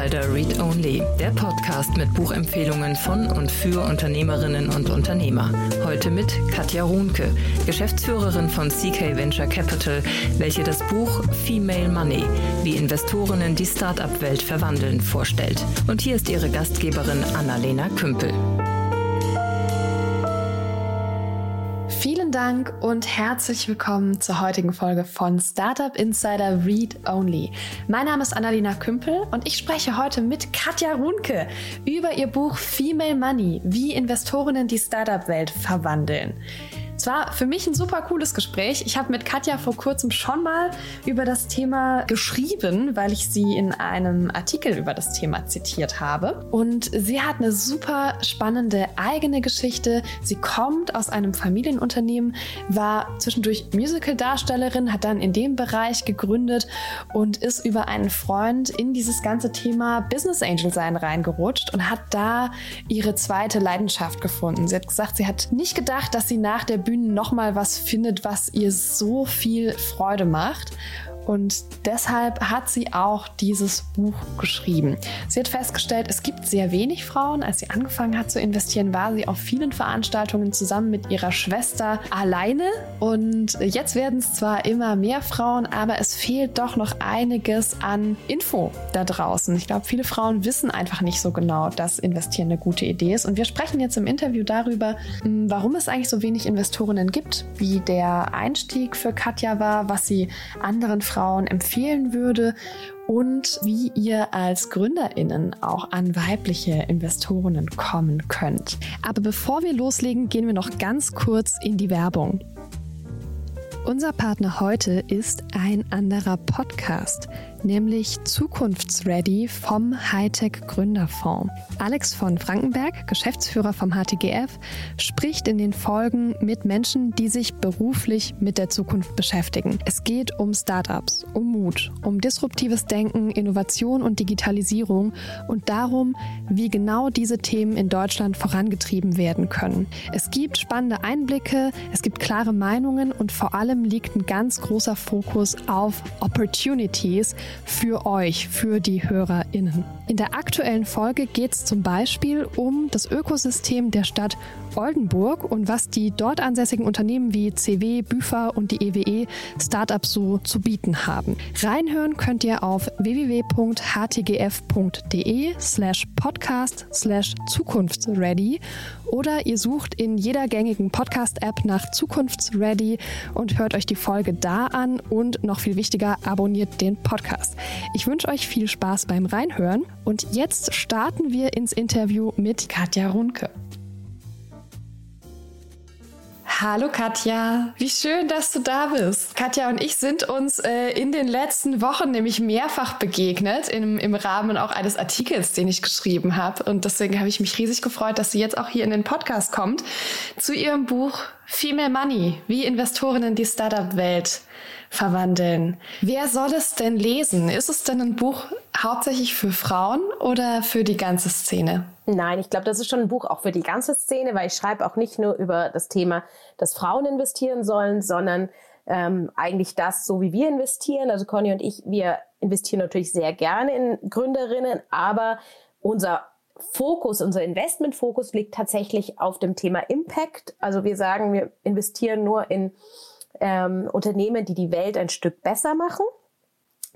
Insider Read Only, der Podcast mit Buchempfehlungen von und für Unternehmerinnen und Unternehmer. Heute mit Katja Runke, Geschäftsführerin von CK Venture Capital, welche das Buch Female Money, wie Investorinnen die Startup-Welt verwandeln, vorstellt. Und hier ist ihre Gastgeberin Annalena Kümpel. Vielen Dank und herzlich willkommen zur heutigen Folge von Startup Insider Read Only. Mein Name ist Annalena Kümpel und ich spreche heute mit Katja Runke über ihr Buch Female Money, wie Investorinnen die Startup-Welt verwandeln. Es war für mich ein super cooles Gespräch. Ich habe mit Katja vor kurzem schon mal über das Thema geschrieben, weil ich sie in einem Artikel über das Thema zitiert habe. Und sie hat eine super spannende eigene Geschichte. Sie kommt aus einem Familienunternehmen, war zwischendurch Musical-Darstellerin, hat dann in dem Bereich gegründet und ist über einen Freund in dieses ganze Thema Business Angel sein reingerutscht und hat da ihre zweite Leidenschaft gefunden. Sie hat gesagt, sie hat nicht gedacht, dass sie nach der Bühne nochmal was findet, was ihr so viel Freude macht. Und deshalb hat sie auch dieses Buch geschrieben. Sie hat festgestellt, es gibt sehr wenig Frauen. Als sie angefangen hat zu investieren, war sie auf vielen Veranstaltungen zusammen mit ihrer Schwester alleine. Und jetzt werden es zwar immer mehr Frauen, aber es fehlt doch noch einiges an Info da draußen. Ich glaube, viele Frauen wissen einfach nicht so genau, dass Investieren eine gute Idee ist. Und wir sprechen jetzt im Interview darüber, hm, warum es eigentlich so wenig Investorinnen gibt, wie der Einstieg für Katja war, was sie anderen Frauen Frauen empfehlen würde und wie ihr als Gründerinnen auch an weibliche Investorinnen kommen könnt. Aber bevor wir loslegen, gehen wir noch ganz kurz in die Werbung. Unser Partner heute ist ein anderer Podcast nämlich Zukunftsready vom Hightech Gründerfonds. Alex von Frankenberg, Geschäftsführer vom HTGF, spricht in den Folgen mit Menschen, die sich beruflich mit der Zukunft beschäftigen. Es geht um Startups, um Mut, um disruptives Denken, Innovation und Digitalisierung und darum, wie genau diese Themen in Deutschland vorangetrieben werden können. Es gibt spannende Einblicke, es gibt klare Meinungen und vor allem liegt ein ganz großer Fokus auf Opportunities, für euch, für die HörerInnen. In der aktuellen Folge geht es zum Beispiel um das Ökosystem der Stadt Oldenburg und was die dort ansässigen Unternehmen wie CW, Büfa und die EWE e Startups so zu bieten haben. Reinhören könnt ihr auf www.htgf.de slash podcast slash zukunftsready oder ihr sucht in jeder gängigen Podcast-App nach Zukunftsready und hört euch die Folge da an und noch viel wichtiger, abonniert den Podcast. Ich wünsche euch viel Spaß beim Reinhören und jetzt starten wir ins Interview mit Katja Runke. Hallo Katja, wie schön, dass du da bist. Katja und ich sind uns äh, in den letzten Wochen nämlich mehrfach begegnet im, im Rahmen auch eines Artikels, den ich geschrieben habe. Und deswegen habe ich mich riesig gefreut, dass sie jetzt auch hier in den Podcast kommt zu ihrem Buch Female Money, wie Investorinnen die Startup-Welt verwandeln. Wer soll es denn lesen? Ist es denn ein Buch hauptsächlich für Frauen oder für die ganze Szene? Nein, ich glaube, das ist schon ein Buch auch für die ganze Szene, weil ich schreibe auch nicht nur über das Thema, dass Frauen investieren sollen, sondern ähm, eigentlich das, so wie wir investieren. Also Conny und ich, wir investieren natürlich sehr gerne in Gründerinnen, aber unser Fokus, unser Investmentfokus liegt tatsächlich auf dem Thema Impact. Also wir sagen, wir investieren nur in ähm, Unternehmen, die die Welt ein Stück besser machen.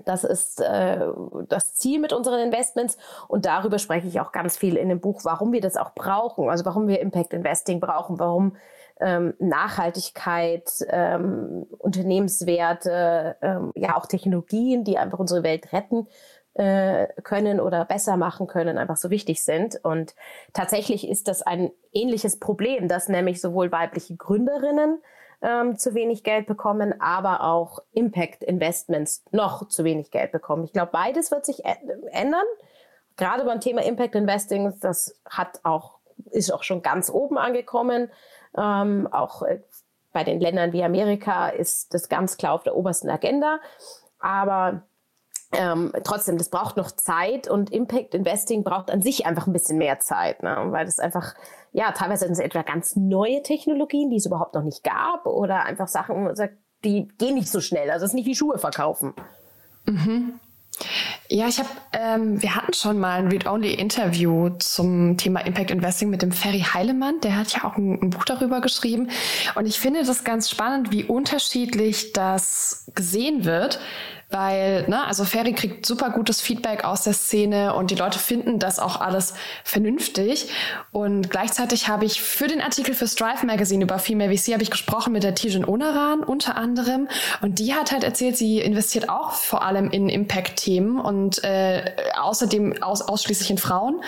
Das ist äh, das Ziel mit unseren Investments und darüber spreche ich auch ganz viel in dem Buch, warum wir das auch brauchen, also warum wir Impact Investing brauchen, warum ähm, Nachhaltigkeit, ähm, Unternehmenswerte, ähm, ja auch Technologien, die einfach unsere Welt retten äh, können oder besser machen können, einfach so wichtig sind. Und tatsächlich ist das ein ähnliches Problem, dass nämlich sowohl weibliche Gründerinnen ähm, zu wenig Geld bekommen, aber auch Impact Investments noch zu wenig Geld bekommen. Ich glaube, beides wird sich ändern. Gerade beim Thema Impact Investing, das hat auch, ist auch schon ganz oben angekommen. Ähm, auch äh, bei den Ländern wie Amerika ist das ganz klar auf der obersten Agenda. Aber ähm, trotzdem, das braucht noch Zeit und Impact Investing braucht an sich einfach ein bisschen mehr Zeit, ne? weil das einfach, ja, teilweise sind es etwa ganz neue Technologien, die es überhaupt noch nicht gab oder einfach Sachen, die gehen nicht so schnell. Also es ist nicht wie Schuhe verkaufen. Mhm. Ja, ich habe, ähm, wir hatten schon mal ein Read-Only-Interview zum Thema Impact Investing mit dem Ferry Heilemann. Der hat ja auch ein, ein, Buch darüber geschrieben. Und ich finde das ganz spannend, wie unterschiedlich das gesehen wird. Weil, ne, also Ferry kriegt super gutes Feedback aus der Szene und die Leute finden das auch alles vernünftig. Und gleichzeitig habe ich für den Artikel für Strive Magazine über Female VC habe ich gesprochen mit der Tijen Onaran unter anderem. Und die hat halt erzählt, sie investiert auch vor allem in Impact-Themen und äh, außerdem aus, ausschließlich in Frauen.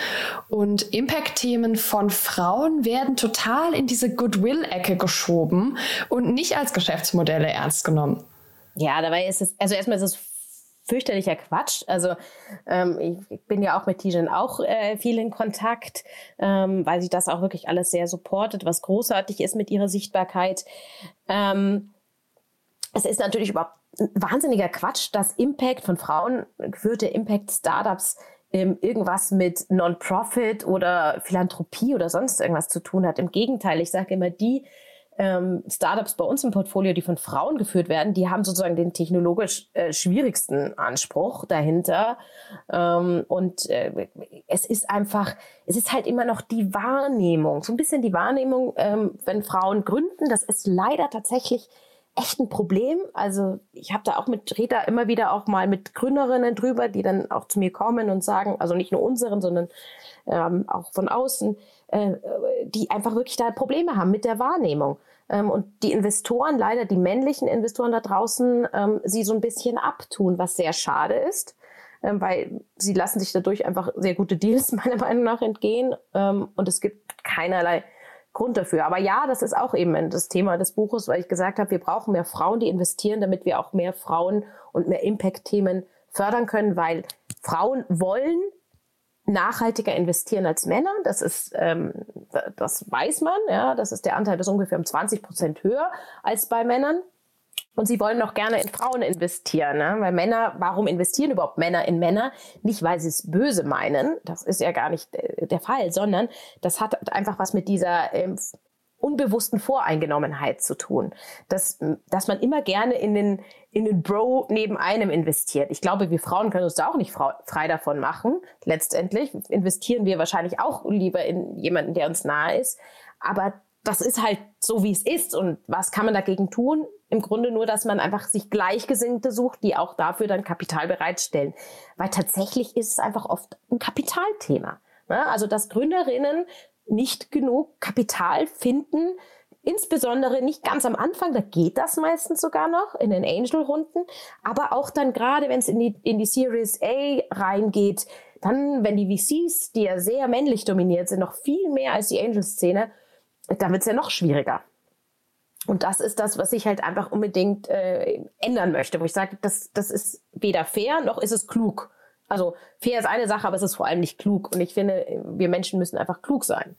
Und Impact-Themen von Frauen werden total in diese Goodwill-Ecke geschoben und nicht als Geschäftsmodelle ernst genommen. Ja, dabei ist es, also erstmal ist es fürchterlicher Quatsch. Also ähm, ich bin ja auch mit Tijen auch äh, viel in Kontakt, ähm, weil sie das auch wirklich alles sehr supportet, was großartig ist mit ihrer Sichtbarkeit. Ähm, es ist natürlich überhaupt wahnsinniger Quatsch, dass Impact von Frauen geführte Impact-Startups ähm, irgendwas mit Non-Profit oder Philanthropie oder sonst irgendwas zu tun hat. Im Gegenteil, ich sage immer, die ähm, Startups bei uns im Portfolio, die von Frauen geführt werden, die haben sozusagen den technologisch äh, schwierigsten Anspruch dahinter. Ähm, und äh, es ist einfach, es ist halt immer noch die Wahrnehmung, so ein bisschen die Wahrnehmung, ähm, wenn Frauen gründen, das ist leider tatsächlich echt ein Problem. Also ich habe da auch mit Rita immer wieder auch mal mit Gründerinnen drüber, die dann auch zu mir kommen und sagen, also nicht nur unseren, sondern ähm, auch von außen, äh, die einfach wirklich da Probleme haben mit der Wahrnehmung. Ähm, und die Investoren, leider die männlichen Investoren da draußen, ähm, sie so ein bisschen abtun, was sehr schade ist, ähm, weil sie lassen sich dadurch einfach sehr gute Deals meiner Meinung nach entgehen ähm, und es gibt keinerlei Grund dafür. Aber ja, das ist auch eben das Thema des Buches, weil ich gesagt habe, wir brauchen mehr Frauen, die investieren, damit wir auch mehr Frauen und mehr Impact-Themen fördern können, weil Frauen wollen nachhaltiger investieren als Männer. Das ist, ähm, das weiß man, ja. Das ist der Anteil ist ungefähr um 20 Prozent höher als bei Männern. Und sie wollen auch gerne in Frauen investieren, ne? weil Männer, warum investieren überhaupt Männer in Männer? Nicht, weil sie es böse meinen, das ist ja gar nicht äh, der Fall, sondern das hat einfach was mit dieser ähm, unbewussten Voreingenommenheit zu tun. Dass, dass man immer gerne in den, in den Bro neben einem investiert. Ich glaube, wir Frauen können uns da auch nicht frei davon machen. Letztendlich investieren wir wahrscheinlich auch lieber in jemanden, der uns nahe ist. Aber das ist halt so, wie es ist. Und was kann man dagegen tun? Im Grunde nur, dass man einfach sich Gleichgesinnte sucht, die auch dafür dann Kapital bereitstellen. Weil tatsächlich ist es einfach oft ein Kapitalthema. Ne? Also, dass Gründerinnen nicht genug Kapital finden, insbesondere nicht ganz am Anfang, da geht das meistens sogar noch in den Angel-Runden, aber auch dann gerade, wenn es in die, in die Series A reingeht, dann, wenn die VCs, die ja sehr männlich dominiert sind, noch viel mehr als die Angel-Szene, dann wird es ja noch schwieriger. Und das ist das, was ich halt einfach unbedingt äh, ändern möchte, wo ich sage, das, das ist weder fair noch ist es klug. Also fair ist eine Sache, aber es ist vor allem nicht klug. Und ich finde, wir Menschen müssen einfach klug sein.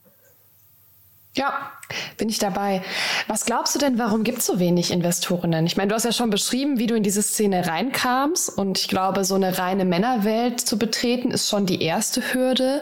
Ja, bin ich dabei. Was glaubst du denn, warum gibt es so wenig Investorinnen? Ich meine, du hast ja schon beschrieben, wie du in diese Szene reinkamst. Und ich glaube, so eine reine Männerwelt zu betreten, ist schon die erste Hürde.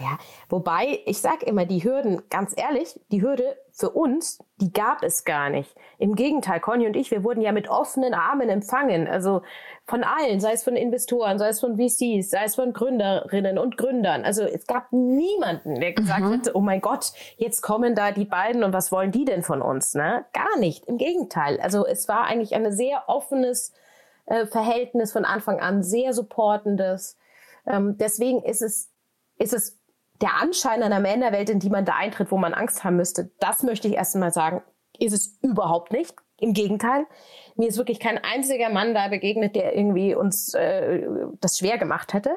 Ja, wobei ich sage immer, die Hürden, ganz ehrlich, die Hürde für uns, die gab es gar nicht. Im Gegenteil, Conny und ich, wir wurden ja mit offenen Armen empfangen. Also von allen, sei es von Investoren, sei es von VCs, sei es von Gründerinnen und Gründern. Also es gab niemanden, der gesagt mhm. hätte, oh mein Gott, jetzt kommen da die beiden und was wollen die denn von uns? Ne? Gar nicht. Im Gegenteil. Also es war eigentlich ein sehr offenes äh, Verhältnis von Anfang an, sehr supportendes. Ähm, deswegen ist es, ist es der Anschein einer Männerwelt, in die man da eintritt, wo man Angst haben müsste, das möchte ich erst einmal sagen, ist es überhaupt nicht. Im Gegenteil, mir ist wirklich kein einziger Mann da begegnet, der irgendwie uns äh, das schwer gemacht hätte.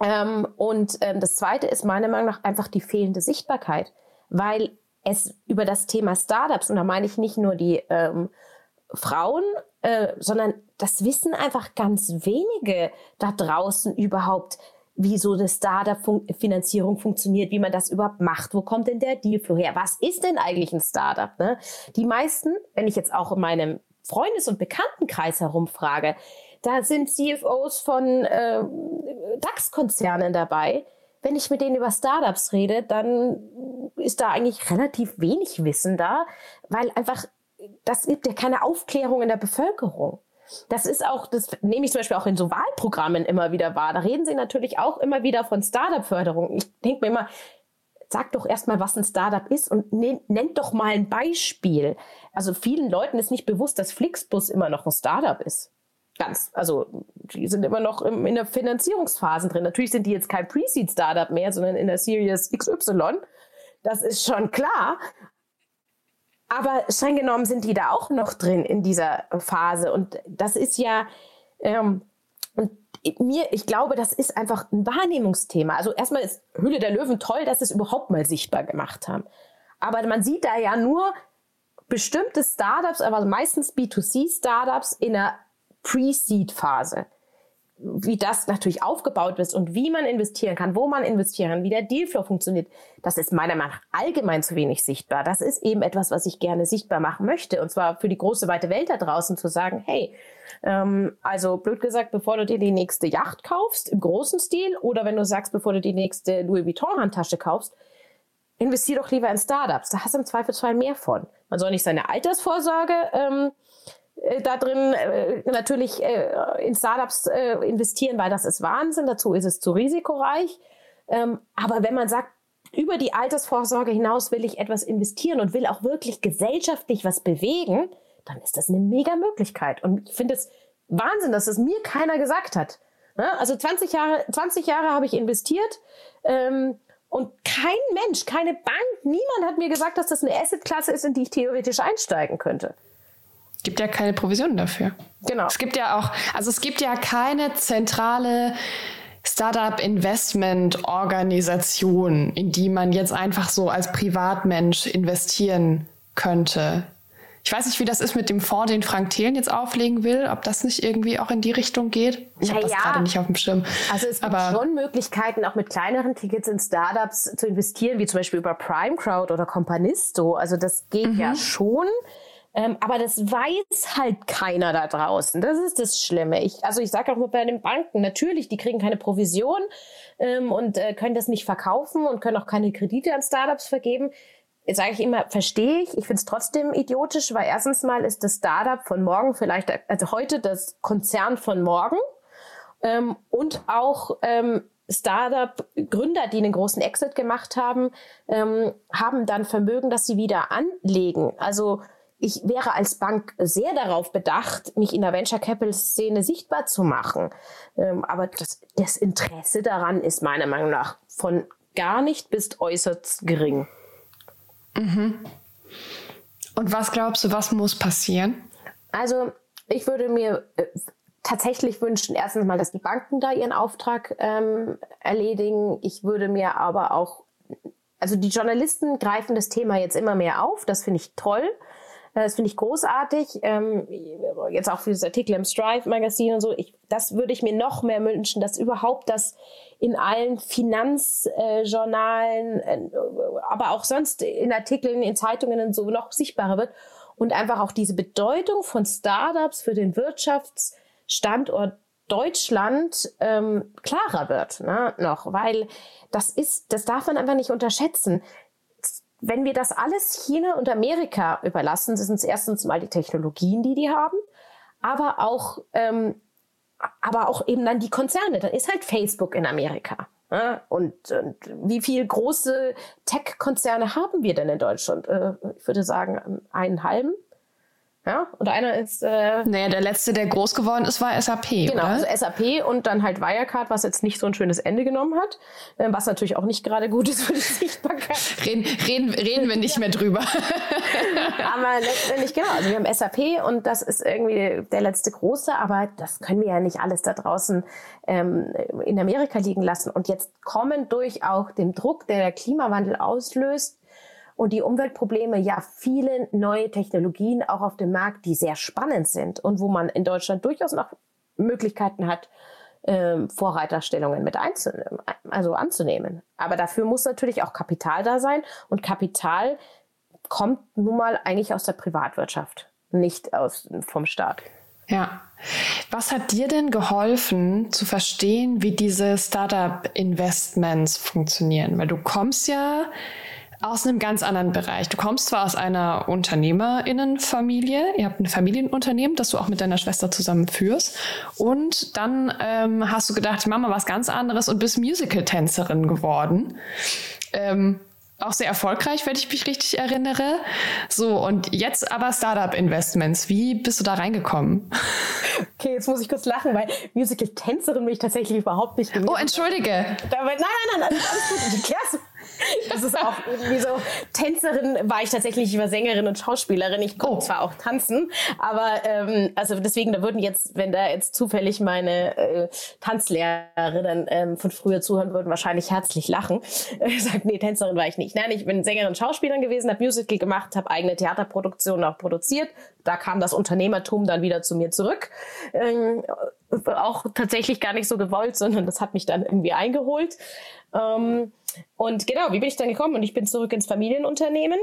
Ähm, und ähm, das Zweite ist meiner Meinung nach einfach die fehlende Sichtbarkeit, weil es über das Thema Startups, und da meine ich nicht nur die ähm, Frauen, äh, sondern das wissen einfach ganz wenige da draußen überhaupt, wie so eine Startup-Finanzierung funktioniert, wie man das überhaupt macht. Wo kommt denn der Dealflow her? Was ist denn eigentlich ein Startup? Ne? Die meisten, wenn ich jetzt auch in meinem Freundes- und Bekanntenkreis herumfrage, da sind CFOs von äh, DAX-Konzernen dabei. Wenn ich mit denen über Startups rede, dann ist da eigentlich relativ wenig Wissen da, weil einfach das gibt ja keine Aufklärung in der Bevölkerung. Das ist auch, das nehme ich zum Beispiel auch in so Wahlprogrammen immer wieder wahr. Da reden sie natürlich auch immer wieder von Startup-Förderung. Ich denke mir immer, sag doch erstmal, was ein Startup ist und nennt doch mal ein Beispiel. Also vielen Leuten ist nicht bewusst, dass Flixbus immer noch ein Startup ist. Ganz, also die sind immer noch im, in der Finanzierungsphase drin. Natürlich sind die jetzt kein Pre-Seed-Startup mehr, sondern in der Series XY. Das ist schon klar. Aber streng genommen sind die da auch noch drin in dieser Phase. Und das ist ja, ähm, und mir, ich glaube, das ist einfach ein Wahrnehmungsthema. Also erstmal ist Hülle der Löwen toll, dass sie es überhaupt mal sichtbar gemacht haben. Aber man sieht da ja nur bestimmte Startups, aber meistens B2C-Startups in einer Pre-Seed-Phase wie das natürlich aufgebaut ist und wie man investieren kann, wo man investieren kann, wie der Dealflow funktioniert, das ist meiner Meinung nach allgemein zu wenig sichtbar. Das ist eben etwas, was ich gerne sichtbar machen möchte. Und zwar für die große, weite Welt da draußen zu sagen, hey, ähm, also blöd gesagt, bevor du dir die nächste Yacht kaufst, im großen Stil, oder wenn du sagst, bevor du die nächste Louis Vuitton-Handtasche kaufst, investier doch lieber in Startups. Da hast du im Zweifelsfall mehr von. Man soll nicht seine Altersvorsorge ähm, äh, da drin äh, natürlich äh, in Startups äh, investieren, weil das ist Wahnsinn. Dazu ist es zu risikoreich. Ähm, aber wenn man sagt, über die Altersvorsorge hinaus will ich etwas investieren und will auch wirklich gesellschaftlich was bewegen, dann ist das eine mega Möglichkeit. Und ich finde es Wahnsinn, dass es mir keiner gesagt hat. Ja, also 20 Jahre, 20 Jahre habe ich investiert. Ähm, und kein Mensch, keine Bank, niemand hat mir gesagt, dass das eine Assetklasse ist, in die ich theoretisch einsteigen könnte gibt ja keine Provisionen dafür. Genau. Es gibt ja auch, also es gibt ja keine zentrale Startup-Investment-Organisation, in die man jetzt einfach so als Privatmensch investieren könnte. Ich weiß nicht, wie das ist mit dem Fonds, den Frank Thelen jetzt auflegen will, ob das nicht irgendwie auch in die Richtung geht. Ich habe das gerade nicht auf dem Schirm. Also es gibt Aber schon Möglichkeiten, auch mit kleineren Tickets in Startups zu investieren, wie zum Beispiel über Prime Crowd oder Companisto. Also das geht mhm. ja schon. Ähm, aber das weiß halt keiner da draußen. Das ist das Schlimme. Ich, also ich sage auch mal bei den Banken, natürlich, die kriegen keine Provision ähm, und äh, können das nicht verkaufen und können auch keine Kredite an Startups vergeben. Jetzt sage ich immer, verstehe ich. Ich finde es trotzdem idiotisch, weil erstens mal ist das Startup von morgen vielleicht, also heute das Konzern von morgen ähm, und auch ähm, Startup-Gründer, die einen großen Exit gemacht haben, ähm, haben dann Vermögen, das sie wieder anlegen. Also ich wäre als Bank sehr darauf bedacht, mich in der Venture Capital Szene sichtbar zu machen. Ähm, aber das, das, Interesse daran ist meiner Meinung nach von gar nicht bis äußerst gering. Mhm. Und was glaubst du, was muss passieren? Also ich würde mir äh, tatsächlich wünschen, erstens mal, dass die Banken da ihren Auftrag ähm, erledigen. Ich würde mir aber auch, also die Journalisten greifen das Thema jetzt immer mehr auf. Das finde ich toll. Äh, das finde ich großartig. Ähm, jetzt auch für das Artikel im Strive Magazin und so. Ich, das würde ich mir noch mehr wünschen, dass überhaupt das in allen Finanzjournalen, äh, aber auch sonst in Artikeln, in Zeitungen und so noch sichtbarer wird und einfach auch diese Bedeutung von Startups für den Wirtschaftsstandort Deutschland ähm, klarer wird, ne, noch, weil das ist, das darf man einfach nicht unterschätzen wenn wir das alles China und Amerika überlassen, sind es erstens mal die Technologien, die die haben, aber auch, ähm, aber auch eben dann die Konzerne. Da ist halt Facebook in Amerika. Und, und, wie viele große Tech-Konzerne haben wir denn in Deutschland? Äh, ich würde sagen, einen halben. Ja, und einer ist. Äh, naja, der letzte, der groß geworden ist, war SAP. Genau, oder? also SAP und dann halt Wirecard, was jetzt nicht so ein schönes Ende genommen hat, äh, was natürlich auch nicht gerade gut ist für die Sichtbarkeit. Reden, reden, reden wir nicht mehr drüber. aber letztendlich, genau, also wir haben SAP und das ist irgendwie der letzte große, aber das können wir ja nicht alles da draußen ähm, in Amerika liegen lassen. Und jetzt kommen durch auch den Druck, der der Klimawandel auslöst, und die Umweltprobleme ja viele neue Technologien auch auf dem Markt, die sehr spannend sind und wo man in Deutschland durchaus noch Möglichkeiten hat, ähm, Vorreiterstellungen mit einzunehmen, also anzunehmen. Aber dafür muss natürlich auch Kapital da sein und Kapital kommt nun mal eigentlich aus der Privatwirtschaft, nicht aus, vom Staat. Ja. Was hat dir denn geholfen zu verstehen, wie diese Startup-Investments funktionieren? Weil du kommst ja aus einem ganz anderen Bereich. Du kommst zwar aus einer Unternehmerinnenfamilie, ihr habt ein Familienunternehmen, das du auch mit deiner Schwester zusammen führst. Und dann ähm, hast du gedacht, Mama, was ganz anderes und bist Musical-Tänzerin geworden. Ähm, auch sehr erfolgreich, wenn ich mich richtig erinnere. So, und jetzt aber Startup-Investments. Wie bist du da reingekommen? Okay, jetzt muss ich kurz lachen, weil Musical-Tänzerin bin ich tatsächlich überhaupt nicht gewesen. Oh, entschuldige. Nein, nein, nein, nein, alles gut. Ich erklär's das ist auch irgendwie so, Tänzerin war ich tatsächlich, ich war Sängerin und Schauspielerin. Ich konnte oh. zwar auch tanzen, aber ähm, also deswegen, da würden jetzt, wenn da jetzt zufällig meine äh, Tanzlehrerin ähm, von früher zuhören würden, wahrscheinlich herzlich lachen. Äh, sagt, nee, Tänzerin war ich nicht. Nein, ich bin Sängerin, Schauspielerin gewesen, habe Musical gemacht, habe eigene Theaterproduktionen auch produziert. Da kam das Unternehmertum dann wieder zu mir zurück. Ähm, auch tatsächlich gar nicht so gewollt, sondern das hat mich dann irgendwie eingeholt. Ähm, und genau, wie bin ich dann gekommen? Und ich bin zurück ins Familienunternehmen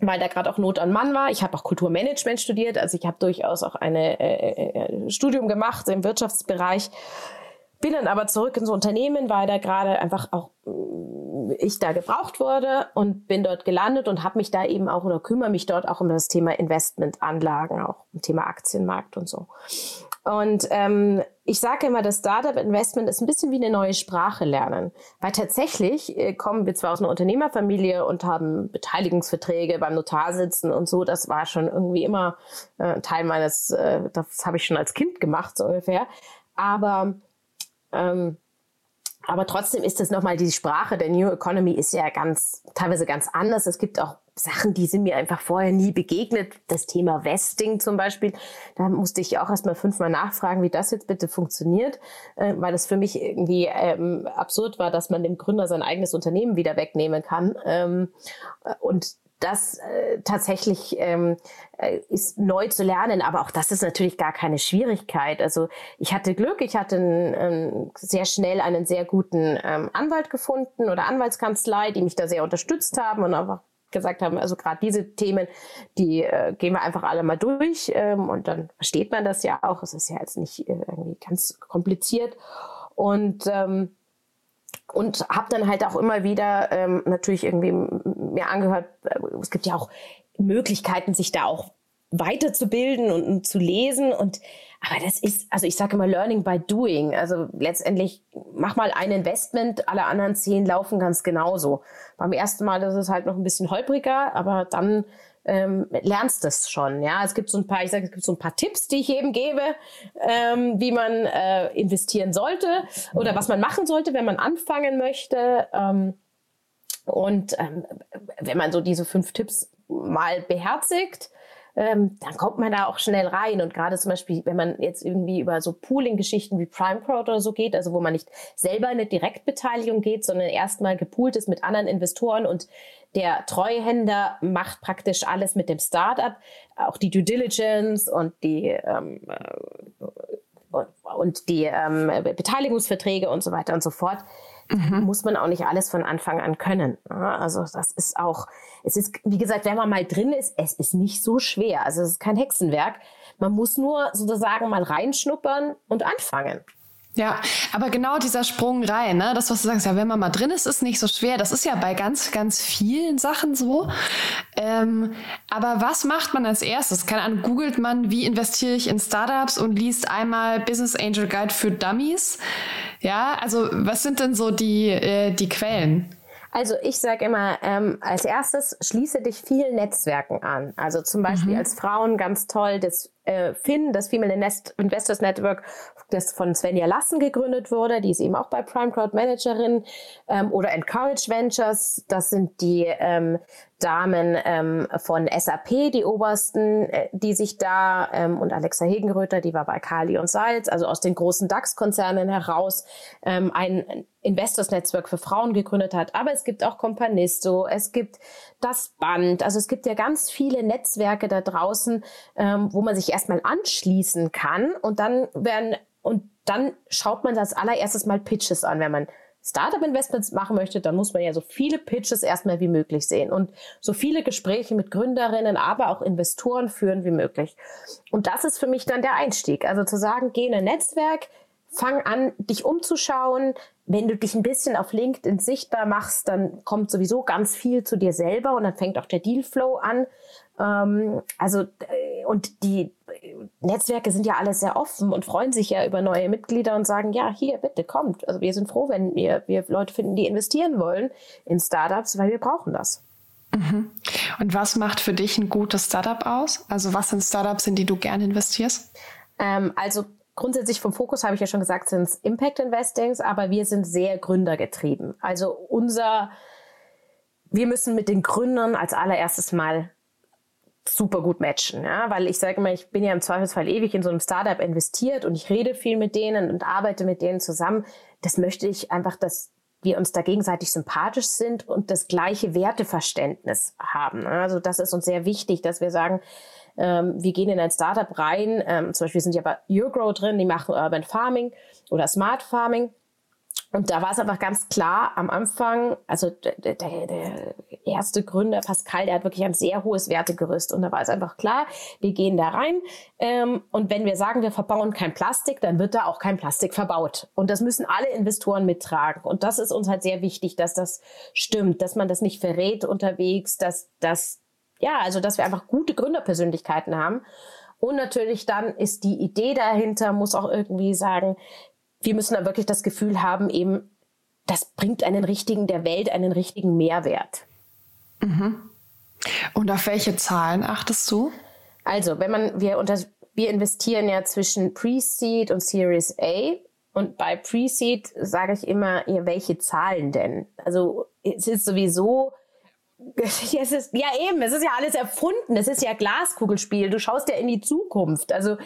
weil da gerade auch Not an Mann war. Ich habe auch Kulturmanagement studiert, also ich habe durchaus auch ein äh, äh, Studium gemacht im Wirtschaftsbereich. Bin dann aber zurück ins Unternehmen, weil da gerade einfach auch äh, ich da gebraucht wurde und bin dort gelandet und habe mich da eben auch oder kümmere mich dort auch um das Thema Investmentanlagen, auch im Thema Aktienmarkt und so. Und ähm, ich sage immer, das Startup Investment ist ein bisschen wie eine neue Sprache lernen. Weil tatsächlich äh, kommen wir zwar aus einer Unternehmerfamilie und haben Beteiligungsverträge beim Notar sitzen und so. Das war schon irgendwie immer äh, Teil meines, äh, das habe ich schon als Kind gemacht, so ungefähr. Aber ähm, aber trotzdem ist das nochmal die Sprache der New Economy ist ja ganz, teilweise ganz anders. Es gibt auch Sachen, die sind mir einfach vorher nie begegnet. Das Thema Vesting zum Beispiel, da musste ich auch erstmal fünfmal nachfragen, wie das jetzt bitte funktioniert, äh, weil das für mich irgendwie ähm, absurd war, dass man dem Gründer sein eigenes Unternehmen wieder wegnehmen kann. Ähm, und das äh, tatsächlich ähm, äh, ist neu zu lernen, aber auch das ist natürlich gar keine Schwierigkeit. Also ich hatte Glück, ich hatte einen, ähm, sehr schnell einen sehr guten ähm, Anwalt gefunden oder Anwaltskanzlei, die mich da sehr unterstützt haben und einfach gesagt haben, also gerade diese Themen, die äh, gehen wir einfach alle mal durch ähm, und dann versteht man das ja auch. Es ist ja jetzt nicht äh, irgendwie ganz kompliziert und ähm, und habe dann halt auch immer wieder ähm, natürlich irgendwie mir angehört, äh, es gibt ja auch Möglichkeiten, sich da auch weiterzubilden und, und zu lesen und aber das ist, also ich sage immer Learning by Doing. Also letztendlich mach mal ein Investment, alle anderen zehn laufen ganz genauso. Beim ersten Mal ist es halt noch ein bisschen holpriger, aber dann ähm, lernst es schon. Ja, es gibt so ein paar, ich sage, es gibt so ein paar Tipps, die ich eben gebe, ähm, wie man äh, investieren sollte oder was man machen sollte, wenn man anfangen möchte. Ähm, und ähm, wenn man so diese fünf Tipps mal beherzigt, ähm, dann kommt man da auch schnell rein. Und gerade zum Beispiel, wenn man jetzt irgendwie über so Pooling-Geschichten wie Prime Crowd oder so geht, also wo man nicht selber eine Direktbeteiligung geht, sondern erstmal gepoolt ist mit anderen Investoren und der Treuhänder macht praktisch alles mit dem Startup, auch die Due Diligence und die ähm, äh, und die ähm, Beteiligungsverträge und so weiter und so fort mhm. muss man auch nicht alles von Anfang an können. Also das ist auch, es ist, wie gesagt, wenn man mal drin ist, es ist nicht so schwer. Also es ist kein Hexenwerk. Man muss nur sozusagen mal reinschnuppern und anfangen. Ja, aber genau dieser Sprung rein, ne? das, was du sagst, ja, wenn man mal drin ist, ist nicht so schwer. Das ist ja bei ganz, ganz vielen Sachen so. Ähm, aber was macht man als erstes? Keine Ahnung, googelt man, wie investiere ich in Startups und liest einmal Business Angel Guide für Dummies? Ja, also was sind denn so die, äh, die Quellen? Also ich sage immer, ähm, als erstes schließe dich vielen Netzwerken an. Also zum Beispiel mhm. als Frauen ganz toll das äh, FIN, das Female Investors Network, das von Svenja Lassen gegründet wurde. Die ist eben auch bei Prime Crowd Managerin. Ähm, oder Encourage Ventures, das sind die ähm, Damen ähm, von SAP, die obersten, äh, die sich da, ähm, und Alexa Hegenröther, die war bei Kali und Salz, also aus den großen DAX-Konzernen heraus, ähm, ein Investors-Netzwerk für Frauen gegründet hat. Aber es gibt auch Companisto, es gibt das Band, also es gibt ja ganz viele Netzwerke da draußen, ähm, wo man sich erstmal anschließen kann und dann werden, und dann schaut man das allererstes mal Pitches an, wenn man Startup-Investments machen möchte, dann muss man ja so viele Pitches erstmal wie möglich sehen und so viele Gespräche mit Gründerinnen, aber auch Investoren führen wie möglich. Und das ist für mich dann der Einstieg. Also zu sagen, geh in ein Netzwerk, fang an, dich umzuschauen. Wenn du dich ein bisschen auf LinkedIn sichtbar machst, dann kommt sowieso ganz viel zu dir selber und dann fängt auch der Dealflow an. Ähm, also, äh, und die Netzwerke sind ja alle sehr offen und freuen sich ja über neue Mitglieder und sagen, ja, hier, bitte, kommt. Also wir sind froh, wenn wir, wir Leute finden, die investieren wollen in Startups, weil wir brauchen das. Mhm. Und was macht für dich ein gutes Startup aus? Also was sind Startups, in die du gerne investierst? Ähm, also grundsätzlich vom Fokus habe ich ja schon gesagt, sind es Impact Investings, aber wir sind sehr gründergetrieben. Also unser, wir müssen mit den Gründern als allererstes mal super gut matchen, ja, weil ich sage immer, ich bin ja im Zweifelsfall ewig in so einem Startup investiert und ich rede viel mit denen und arbeite mit denen zusammen. Das möchte ich einfach, dass wir uns da gegenseitig sympathisch sind und das gleiche Werteverständnis haben. Also das ist uns sehr wichtig, dass wir sagen, ähm, wir gehen in ein Startup rein, ähm, zum Beispiel sind ja bei Eurogrow drin, die machen Urban Farming oder Smart Farming. Und da war es einfach ganz klar am Anfang, also der, der, der, erste Gründer, Pascal, der hat wirklich ein sehr hohes Wertegerüst. Und da war es einfach klar, wir gehen da rein. Ähm, und wenn wir sagen, wir verbauen kein Plastik, dann wird da auch kein Plastik verbaut. Und das müssen alle Investoren mittragen. Und das ist uns halt sehr wichtig, dass das stimmt, dass man das nicht verrät unterwegs, dass das, ja, also dass wir einfach gute Gründerpersönlichkeiten haben. Und natürlich dann ist die Idee dahinter, muss auch irgendwie sagen, wir müssen da wirklich das Gefühl haben, eben, das bringt einen richtigen, der Welt einen richtigen Mehrwert. Mhm. Und auf welche Zahlen achtest du? Also, wenn man, wir unter, wir investieren ja zwischen Pre-Seed und Series A. Und bei Pre-Seed sage ich immer, ja, welche Zahlen denn? Also, es ist sowieso es ist, ja, eben, es ist ja alles erfunden. Es ist ja Glaskugelspiel. Du schaust ja in die Zukunft. Also,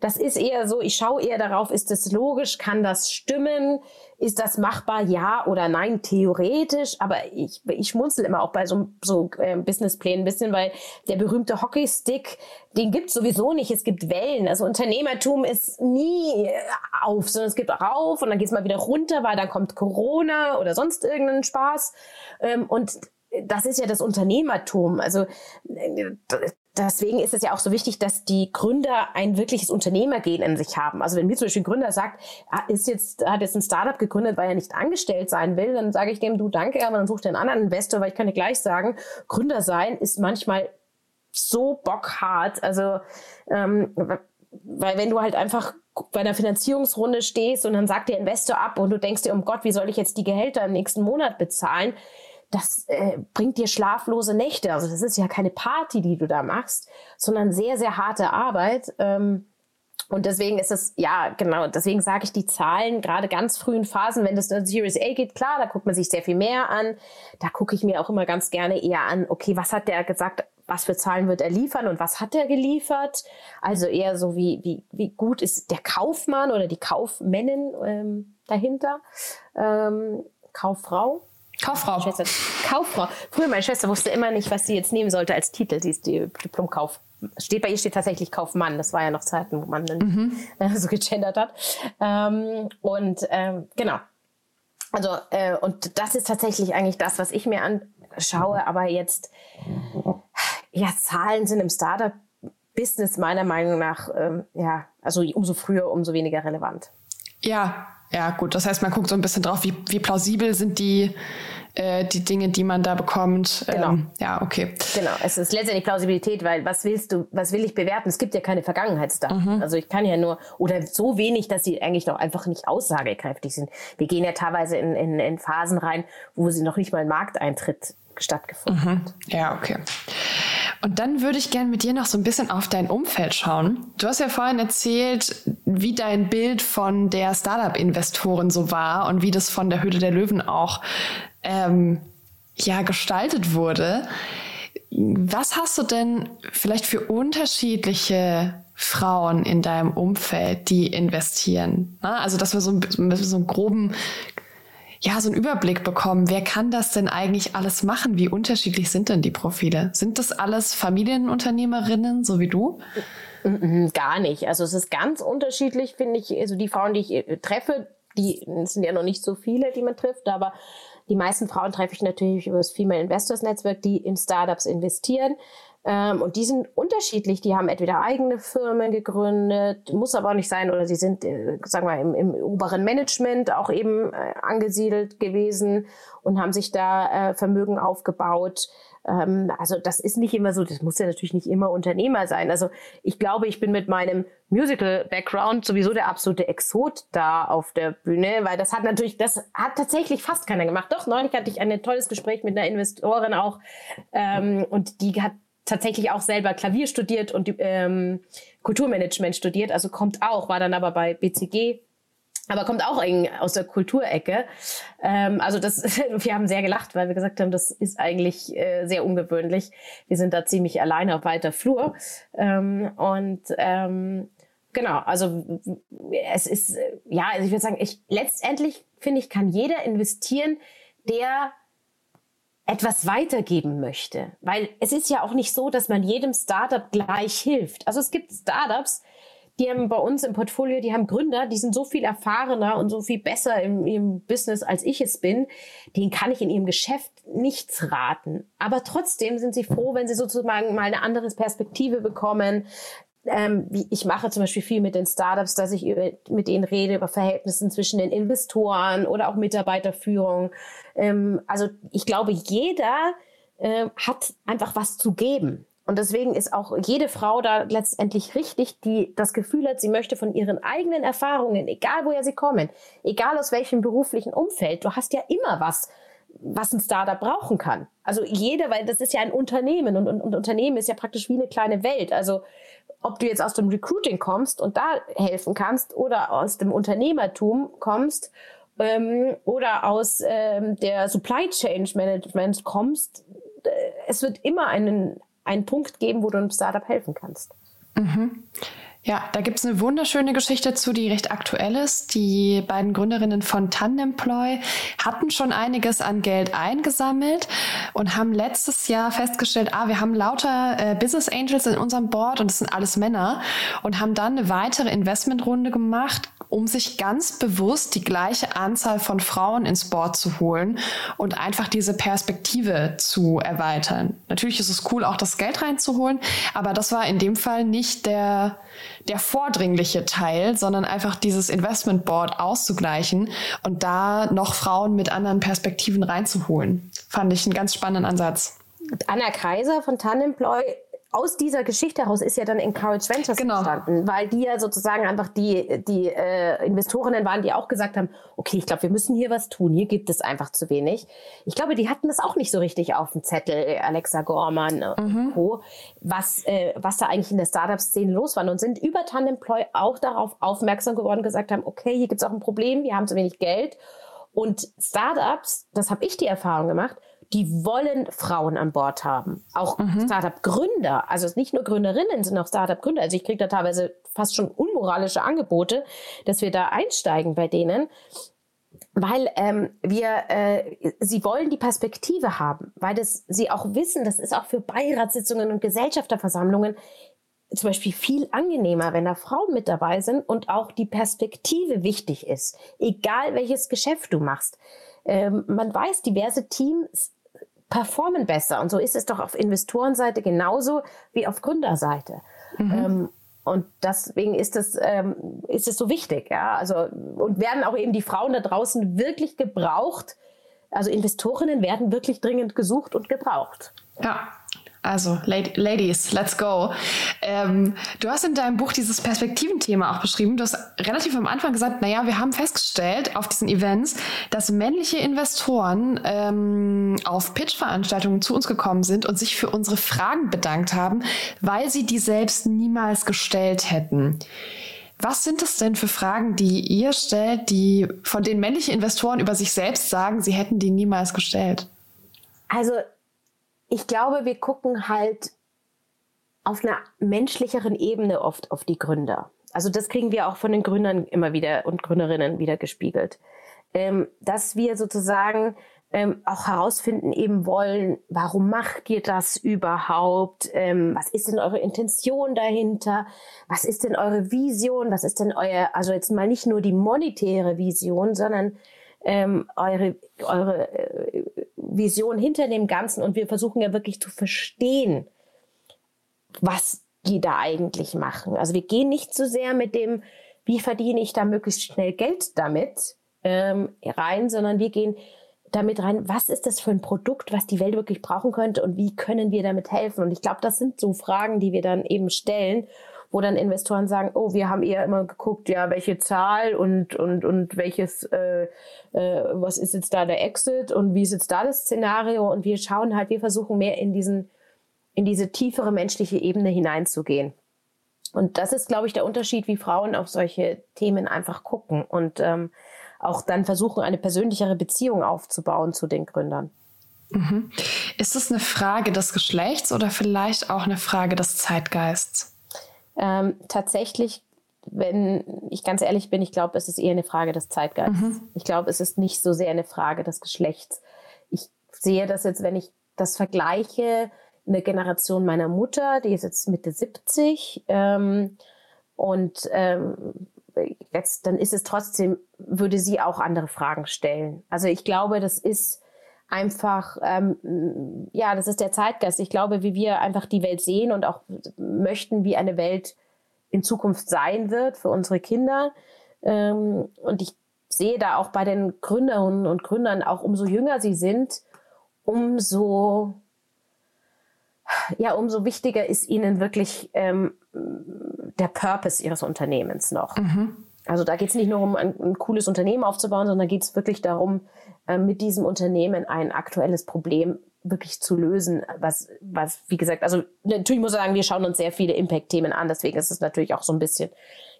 das ist eher so, ich schaue eher darauf, ist das logisch? Kann das stimmen? Ist das machbar? Ja oder nein? Theoretisch. Aber ich, ich schmunzel immer auch bei so, so äh, Businessplänen ein bisschen, weil der berühmte Hockeystick, den gibt's sowieso nicht. Es gibt Wellen. Also, Unternehmertum ist nie auf, sondern es gibt rauf und dann geht's mal wieder runter, weil dann kommt Corona oder sonst irgendein Spaß. Ähm, und das ist ja das Unternehmertum. Also deswegen ist es ja auch so wichtig, dass die Gründer ein wirkliches Unternehmergehen in sich haben. Also wenn mir zum Beispiel ein Gründer sagt, ah, ist jetzt, hat jetzt ein Startup gegründet, weil er nicht angestellt sein will, dann sage ich dem, du danke, aber dann such dir einen anderen Investor, weil ich kann dir gleich sagen, Gründer sein ist manchmal so bockhart. Also ähm, weil wenn du halt einfach bei einer Finanzierungsrunde stehst und dann sagt der Investor ab und du denkst dir, um Gott, wie soll ich jetzt die Gehälter im nächsten Monat bezahlen? Das äh, bringt dir schlaflose Nächte. Also das ist ja keine Party, die du da machst, sondern sehr, sehr harte Arbeit. Ähm, und deswegen ist es, ja, genau, deswegen sage ich die Zahlen, gerade ganz frühen Phasen, wenn das in Series A geht, klar, da guckt man sich sehr viel mehr an. Da gucke ich mir auch immer ganz gerne eher an, okay, was hat der gesagt, was für Zahlen wird er liefern und was hat er geliefert? Also eher so, wie, wie, wie gut ist der Kaufmann oder die Kaufmännin ähm, dahinter, ähm, Kauffrau. Kauffrau. Schwester, Kauffrau. Früher meine Schwester wusste immer nicht, was sie jetzt nehmen sollte als Titel. Sie ist die Diplomkauf. Steht bei ihr steht tatsächlich Kaufmann. Das war ja noch Zeiten, wo man mhm. so gegendert hat. Ähm, und ähm, genau. Also äh, und das ist tatsächlich eigentlich das, was ich mir anschaue. Aber jetzt ja Zahlen sind im Startup Business meiner Meinung nach ähm, ja also umso früher umso weniger relevant. Ja, ja, gut. Das heißt, man guckt so ein bisschen drauf, wie, wie plausibel sind die, äh, die Dinge, die man da bekommt. Genau. Ähm, ja, okay. Genau. Es ist letztendlich Plausibilität, weil was willst du, was will ich bewerten? Es gibt ja keine Vergangenheitsdaten. Mhm. Also ich kann ja nur, oder so wenig, dass sie eigentlich noch einfach nicht aussagekräftig sind. Wir gehen ja teilweise in, in, in Phasen rein, wo sie noch nicht mal ein Markteintritt stattgefunden mhm. hat. Ja, okay. Und dann würde ich gerne mit dir noch so ein bisschen auf dein Umfeld schauen. Du hast ja vorhin erzählt, wie dein Bild von der Startup-Investorin so war und wie das von der Höhle der Löwen auch ähm, ja gestaltet wurde. Was hast du denn vielleicht für unterschiedliche Frauen in deinem Umfeld, die investieren? Also, dass wir so, so einen groben ja, so einen Überblick bekommen. Wer kann das denn eigentlich alles machen? Wie unterschiedlich sind denn die Profile? Sind das alles Familienunternehmerinnen, so wie du? Gar nicht. Also es ist ganz unterschiedlich, finde ich. Also die Frauen, die ich äh, treffe, die sind ja noch nicht so viele, die man trifft, aber die meisten Frauen treffe ich natürlich über das Female Investors Netzwerk, die in Startups investieren. Ähm, und die sind unterschiedlich. Die haben entweder eigene Firmen gegründet, muss aber auch nicht sein, oder sie sind, äh, sagen wir, im, im oberen Management auch eben äh, angesiedelt gewesen und haben sich da äh, Vermögen aufgebaut. Ähm, also das ist nicht immer so, das muss ja natürlich nicht immer Unternehmer sein. Also ich glaube, ich bin mit meinem Musical-Background sowieso der absolute Exot da auf der Bühne, weil das hat natürlich, das hat tatsächlich fast keiner gemacht. Doch, neulich hatte ich ein tolles Gespräch mit einer Investorin auch ähm, und die hat tatsächlich auch selber Klavier studiert und ähm, Kulturmanagement studiert, also kommt auch, war dann aber bei BCG aber kommt auch aus der Kulturecke. Ähm, also das, wir haben sehr gelacht, weil wir gesagt haben, das ist eigentlich äh, sehr ungewöhnlich. Wir sind da ziemlich alleine auf weiter Flur. Ähm, und ähm, genau, also es ist, äh, ja, also ich würde sagen, ich, letztendlich finde ich, kann jeder investieren, der etwas weitergeben möchte. Weil es ist ja auch nicht so, dass man jedem Startup gleich hilft. Also es gibt Startups, die haben bei uns im Portfolio, die haben Gründer, die sind so viel erfahrener und so viel besser im, im Business, als ich es bin. Denen kann ich in ihrem Geschäft nichts raten. Aber trotzdem sind sie froh, wenn sie sozusagen mal eine andere Perspektive bekommen, ähm, ich mache zum Beispiel viel mit den Startups, dass ich über, mit denen rede über Verhältnisse zwischen den Investoren oder auch Mitarbeiterführung. Ähm, also ich glaube, jeder äh, hat einfach was zu geben. Und deswegen ist auch jede Frau da letztendlich richtig, die das Gefühl hat, sie möchte von ihren eigenen Erfahrungen, egal woher sie kommen, egal aus welchem beruflichen Umfeld, du hast ja immer was, was ein Startup brauchen kann. Also jeder, weil das ist ja ein Unternehmen und, und, und Unternehmen ist ja praktisch wie eine kleine Welt. Also ob du jetzt aus dem Recruiting kommst und da helfen kannst oder aus dem Unternehmertum kommst ähm, oder aus ähm, der Supply Chain Management kommst, äh, es wird immer einen, einen Punkt geben, wo du einem Startup helfen kannst. Mhm. Ja, da gibt es eine wunderschöne Geschichte zu, die recht aktuell ist. Die beiden Gründerinnen von Tandemploy hatten schon einiges an Geld eingesammelt und haben letztes Jahr festgestellt, ah, wir haben lauter äh, Business Angels in unserem Board und das sind alles Männer und haben dann eine weitere Investmentrunde gemacht, um sich ganz bewusst die gleiche Anzahl von Frauen ins Board zu holen und einfach diese Perspektive zu erweitern. Natürlich ist es cool, auch das Geld reinzuholen, aber das war in dem Fall nicht der, der vordringliche Teil, sondern einfach dieses Investment Board auszugleichen und da noch Frauen mit anderen Perspektiven reinzuholen. Fand ich einen ganz spannenden Ansatz. Anna Kreiser von Tanemploy aus dieser Geschichte heraus ist ja dann Encourage Ventures genau. entstanden, weil die ja sozusagen einfach die, die äh, Investorinnen waren, die auch gesagt haben, okay, ich glaube, wir müssen hier was tun, hier gibt es einfach zu wenig. Ich glaube, die hatten das auch nicht so richtig auf dem Zettel, Alexa Gorman mhm. und Co., was, äh, was da eigentlich in der Startup-Szene los war und sind über Tandemploy auch darauf aufmerksam geworden, gesagt haben, okay, hier gibt es auch ein Problem, wir haben zu wenig Geld. Und Startups, das habe ich die Erfahrung gemacht, die wollen Frauen an Bord haben. Auch mhm. Startup-Gründer, also nicht nur Gründerinnen, sind auch Startup-Gründer. Also ich kriege da teilweise fast schon unmoralische Angebote, dass wir da einsteigen bei denen weil ähm, wir, äh, sie wollen die Perspektive haben, weil das, sie auch wissen, das ist auch für Beiratssitzungen und Gesellschafterversammlungen zum Beispiel viel angenehmer, wenn da Frauen mit dabei sind und auch die Perspektive wichtig ist, egal welches Geschäft du machst. Ähm, man weiß, diverse Teams performen besser. Und so ist es doch auf Investorenseite genauso wie auf Gründerseite. Mhm. Ähm, und deswegen ist es, ähm, ist es so wichtig, ja. Also, und werden auch eben die Frauen da draußen wirklich gebraucht. Also Investorinnen werden wirklich dringend gesucht und gebraucht. Ja, also, Ladies, let's go. Ähm, du hast in deinem Buch dieses Perspektiventhema auch beschrieben. Du hast relativ am Anfang gesagt, naja, wir haben festgestellt auf diesen Events, dass männliche Investoren ähm, auf Pitch-Veranstaltungen zu uns gekommen sind und sich für unsere Fragen bedankt haben, weil sie die selbst niemals gestellt hätten. Was sind es denn für Fragen, die ihr stellt, die von den männlichen Investoren über sich selbst sagen, sie hätten die niemals gestellt? Also ich glaube, wir gucken halt auf einer menschlicheren Ebene oft auf die Gründer. Also das kriegen wir auch von den Gründern immer wieder und Gründerinnen wieder gespiegelt. Ähm, dass wir sozusagen ähm, auch herausfinden eben wollen, warum macht ihr das überhaupt? Ähm, was ist denn eure Intention dahinter? Was ist denn eure Vision? Was ist denn euer, also jetzt mal nicht nur die monetäre Vision, sondern ähm, eure, eure äh, Vision hinter dem Ganzen und wir versuchen ja wirklich zu verstehen, was die da eigentlich machen. Also wir gehen nicht so sehr mit dem, wie verdiene ich da möglichst schnell Geld damit ähm, rein, sondern wir gehen damit rein, was ist das für ein Produkt, was die Welt wirklich brauchen könnte und wie können wir damit helfen? Und ich glaube, das sind so Fragen, die wir dann eben stellen, wo dann Investoren sagen, oh, wir haben eher immer geguckt, ja, welche Zahl und und und welches, äh, äh, was ist jetzt da der Exit und wie ist jetzt da das Szenario? Und wir schauen halt, wir versuchen mehr in diesen in diese tiefere menschliche Ebene hineinzugehen. Und das ist, glaube ich, der Unterschied, wie Frauen auf solche Themen einfach gucken und ähm, auch dann versuchen, eine persönlichere Beziehung aufzubauen zu den Gründern. Mhm. Ist es eine Frage des Geschlechts oder vielleicht auch eine Frage des Zeitgeists? Ähm, tatsächlich, wenn ich ganz ehrlich bin, ich glaube, es ist eher eine Frage des Zeitgeists. Mhm. Ich glaube, es ist nicht so sehr eine Frage des Geschlechts. Ich sehe das jetzt, wenn ich das vergleiche eine Generation meiner Mutter, die ist jetzt Mitte 70. Ähm, und ähm, jetzt, dann ist es trotzdem, würde sie auch andere Fragen stellen. Also ich glaube, das ist einfach, ähm, ja, das ist der Zeitgeist. Ich glaube, wie wir einfach die Welt sehen und auch möchten, wie eine Welt in Zukunft sein wird für unsere Kinder. Ähm, und ich sehe da auch bei den Gründerinnen und Gründern, auch umso jünger sie sind, umso ja, umso wichtiger ist ihnen wirklich ähm, der Purpose ihres Unternehmens noch. Mhm. Also da geht es nicht nur um ein, ein, cooles Unternehmen aufzubauen, sondern geht es wirklich darum, mit diesem Unternehmen ein aktuelles Problem wirklich zu lösen, was, was, wie gesagt, also natürlich muss ich sagen, wir schauen uns sehr viele Impact-Themen an, deswegen ist es natürlich auch so ein bisschen,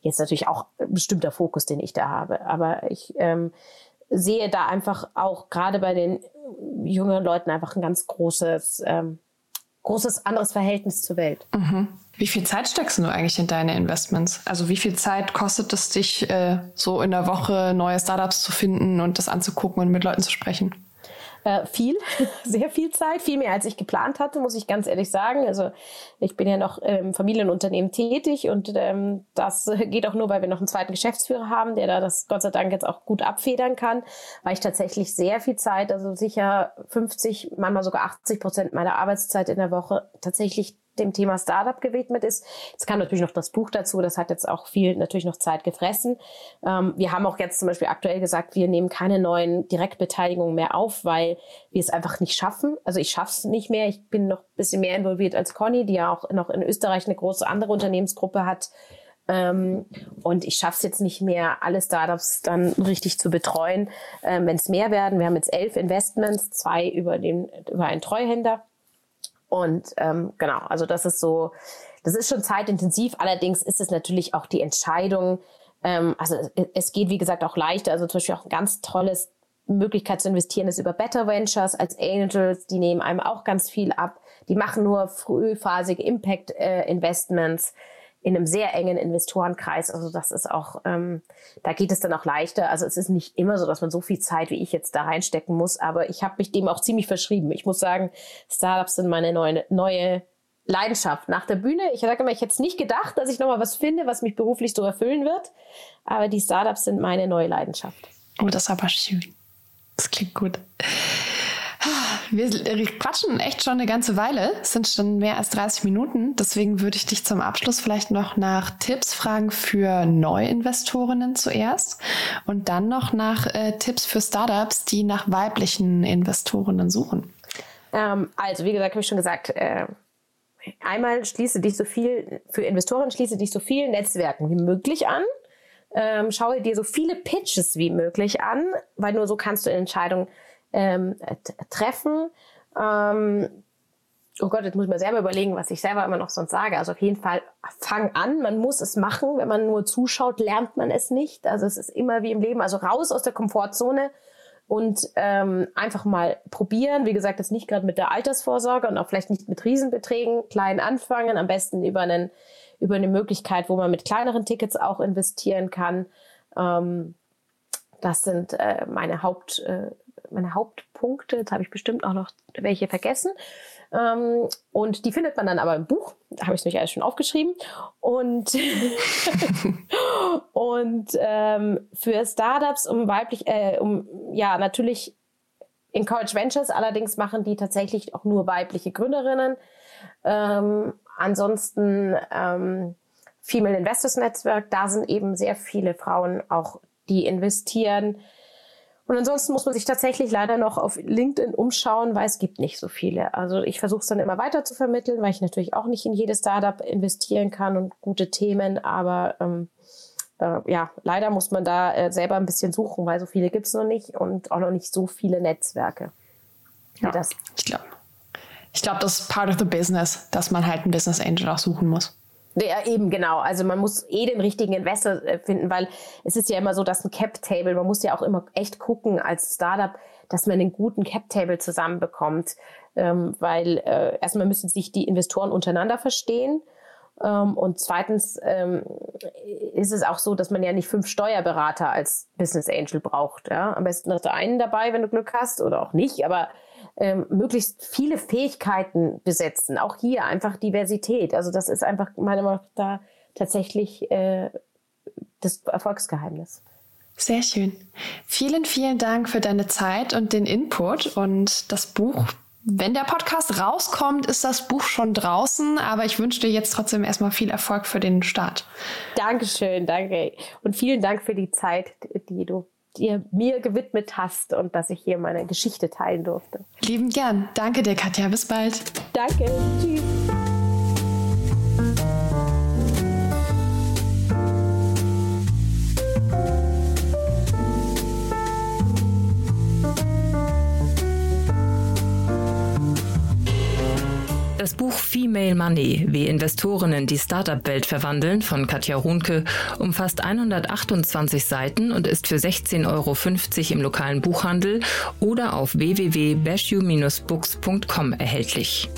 jetzt natürlich auch ein bestimmter Fokus, den ich da habe. Aber ich ähm, sehe da einfach auch gerade bei den jüngeren Leuten einfach ein ganz großes ähm, großes anderes Verhältnis zur Welt. Mhm. Wie viel Zeit steckst du eigentlich in deine Investments? Also wie viel Zeit kostet es dich, äh, so in der Woche neue Startups zu finden und das anzugucken und mit Leuten zu sprechen? Äh, viel, sehr viel Zeit, viel mehr als ich geplant hatte, muss ich ganz ehrlich sagen. Also ich bin ja noch im Familienunternehmen tätig und ähm, das geht auch nur, weil wir noch einen zweiten Geschäftsführer haben, der da das Gott sei Dank jetzt auch gut abfedern kann, weil ich tatsächlich sehr viel Zeit, also sicher 50, manchmal sogar 80 Prozent meiner Arbeitszeit in der Woche tatsächlich dem Thema Startup gewidmet ist. Es kam natürlich noch das Buch dazu, das hat jetzt auch viel natürlich noch Zeit gefressen. Ähm, wir haben auch jetzt zum Beispiel aktuell gesagt, wir nehmen keine neuen Direktbeteiligungen mehr auf, weil wir es einfach nicht schaffen. Also ich schaffe es nicht mehr. Ich bin noch ein bisschen mehr involviert als Conny, die ja auch noch in Österreich eine große andere Unternehmensgruppe hat. Ähm, und ich schaffe es jetzt nicht mehr, alle Startups dann richtig zu betreuen. Ähm, Wenn es mehr werden, wir haben jetzt elf Investments, zwei über, den, über einen Treuhänder und ähm, genau, also das ist so, das ist schon zeitintensiv. Allerdings ist es natürlich auch die Entscheidung, ähm, also es geht wie gesagt auch leichter. Also zum Beispiel auch ein ganz tolles Möglichkeit zu investieren ist über Better Ventures als Angels. Die nehmen einem auch ganz viel ab. Die machen nur frühphasige Impact äh, Investments in einem sehr engen Investorenkreis. Also das ist auch, ähm, da geht es dann auch leichter. Also es ist nicht immer so, dass man so viel Zeit wie ich jetzt da reinstecken muss, aber ich habe mich dem auch ziemlich verschrieben. Ich muss sagen, Startups sind meine neue, neue Leidenschaft nach der Bühne. Ich sage immer, ich hätte es nicht gedacht, dass ich nochmal was finde, was mich beruflich so erfüllen wird. Aber die Startups sind meine neue Leidenschaft. Oh, das ist aber schön. Das klingt gut. Wir quatschen echt schon eine ganze Weile. Es sind schon mehr als 30 Minuten. Deswegen würde ich dich zum Abschluss vielleicht noch nach Tipps fragen für Neuinvestorinnen zuerst und dann noch nach äh, Tipps für Startups, die nach weiblichen Investorinnen suchen. Ähm, also, wie gesagt, habe ich schon gesagt, äh, einmal schließe dich so viel, für Investoren schließe dich so viel Netzwerken wie möglich an. Ähm, schaue dir so viele Pitches wie möglich an, weil nur so kannst du Entscheidungen ähm, treffen. Ähm, oh Gott, jetzt muss ich mir selber überlegen, was ich selber immer noch sonst sage. Also auf jeden Fall fang an, man muss es machen. Wenn man nur zuschaut, lernt man es nicht. Also es ist immer wie im Leben, also raus aus der Komfortzone und ähm, einfach mal probieren. Wie gesagt, jetzt nicht gerade mit der Altersvorsorge und auch vielleicht nicht mit Riesenbeträgen, klein anfangen, am besten über einen über eine Möglichkeit, wo man mit kleineren Tickets auch investieren kann. Ähm, das sind äh, meine Haupt äh, meine Hauptpunkte. Jetzt habe ich bestimmt auch noch welche vergessen. Ähm, und die findet man dann aber im Buch. Da habe ich es nämlich alles schon aufgeschrieben. Und, und ähm, für Startups, um weiblich, äh, um ja natürlich Encourage Ventures, allerdings machen die tatsächlich auch nur weibliche Gründerinnen. Ähm, Ansonsten ähm, Female Investors Netzwerk, da sind eben sehr viele Frauen auch, die investieren. Und ansonsten muss man sich tatsächlich leider noch auf LinkedIn umschauen, weil es gibt nicht so viele. Also ich versuche es dann immer weiter zu vermitteln, weil ich natürlich auch nicht in jedes Startup investieren kann und gute Themen, aber ähm, äh, ja, leider muss man da äh, selber ein bisschen suchen, weil so viele gibt es noch nicht und auch noch nicht so viele Netzwerke. Ja, das. Ich glaube, ich glaube, das ist part of the business, dass man halt einen Business Angel auch suchen muss. Ja, eben genau. Also man muss eh den richtigen Investor äh, finden, weil es ist ja immer so, dass ein Cap-Table, man muss ja auch immer echt gucken als Startup, dass man einen guten Cap-Table zusammenbekommt. Ähm, weil äh, erstmal müssen sich die Investoren untereinander verstehen. Ähm, und zweitens ähm, ist es auch so, dass man ja nicht fünf Steuerberater als Business Angel braucht. Ja? Am besten noch einen dabei, wenn du Glück hast, oder auch nicht. Aber ähm, möglichst viele Fähigkeiten besetzen. Auch hier einfach Diversität. Also das ist einfach meiner Meinung nach da tatsächlich äh, das Erfolgsgeheimnis. Sehr schön. Vielen, vielen Dank für deine Zeit und den Input und das Buch. Wenn der Podcast rauskommt, ist das Buch schon draußen, aber ich wünsche dir jetzt trotzdem erstmal viel Erfolg für den Start. Dankeschön, danke. Und vielen Dank für die Zeit, die du dir mir gewidmet hast und dass ich hier meine Geschichte teilen durfte. Lieben gern. Danke dir, Katja. Bis bald. Danke. Tschüss. Das Buch Female Money, wie Investorinnen die Startup-Welt verwandeln von Katja Runke umfasst 128 Seiten und ist für 16,50 Euro im lokalen Buchhandel oder auf www.bashu-books.com erhältlich.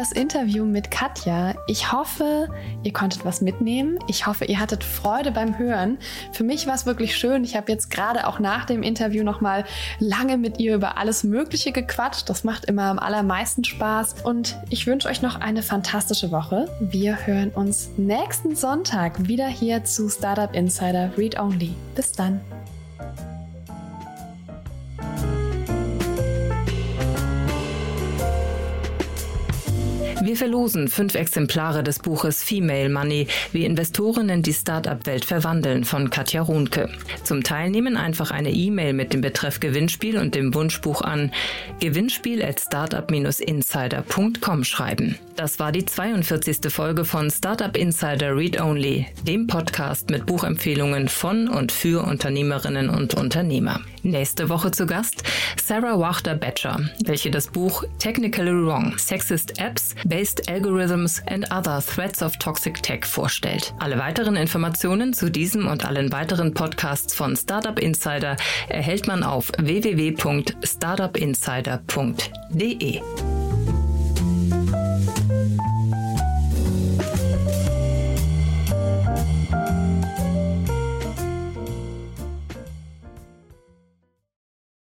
Das Interview mit Katja. Ich hoffe, ihr konntet was mitnehmen. Ich hoffe, ihr hattet Freude beim Hören. Für mich war es wirklich schön. Ich habe jetzt gerade auch nach dem Interview noch mal lange mit ihr über alles Mögliche gequatscht. Das macht immer am allermeisten Spaß. Und ich wünsche euch noch eine fantastische Woche. Wir hören uns nächsten Sonntag wieder hier zu Startup Insider Read Only. Bis dann. Wir verlosen fünf Exemplare des Buches Female Money, wie Investorinnen die Startup-Welt verwandeln von Katja Runke. Zum Teilnehmen einfach eine E-Mail mit dem Betreff Gewinnspiel und dem Wunschbuch an gewinnspiel at startup-insider.com schreiben. Das war die 42. Folge von Startup Insider Read Only, dem Podcast mit Buchempfehlungen von und für Unternehmerinnen und Unternehmer. Nächste Woche zu Gast Sarah Wachter-Batcher, welche das Buch Technically Wrong, Sexist Apps, Based Algorithms and Other Threats of Toxic Tech vorstellt. Alle weiteren Informationen zu diesem und allen weiteren Podcasts von Startup Insider erhält man auf www.startupinsider.de.